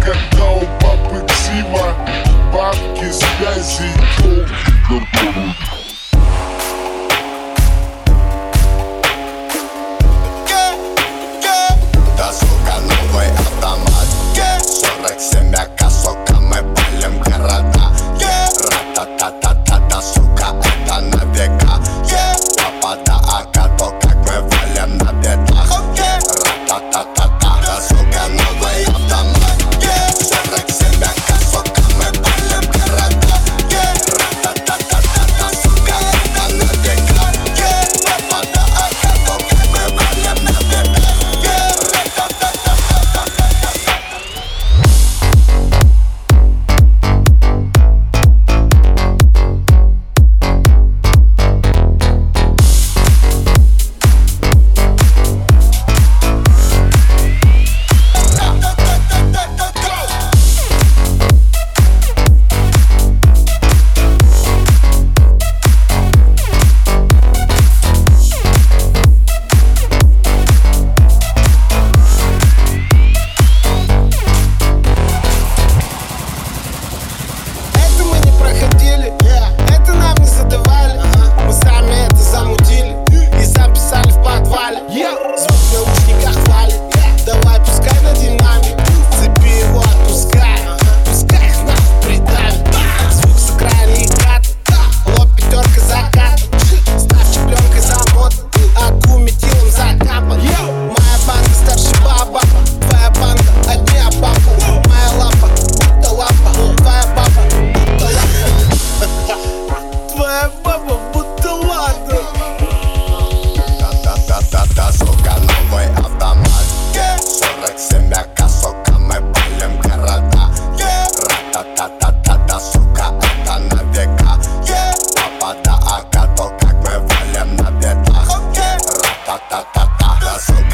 когда у папы ксива Бабки, связи, долги, эта сука, это на века yeah. Папа да ака, то как мы валим на бедах yeah. Ра-та-та-та-та, да сука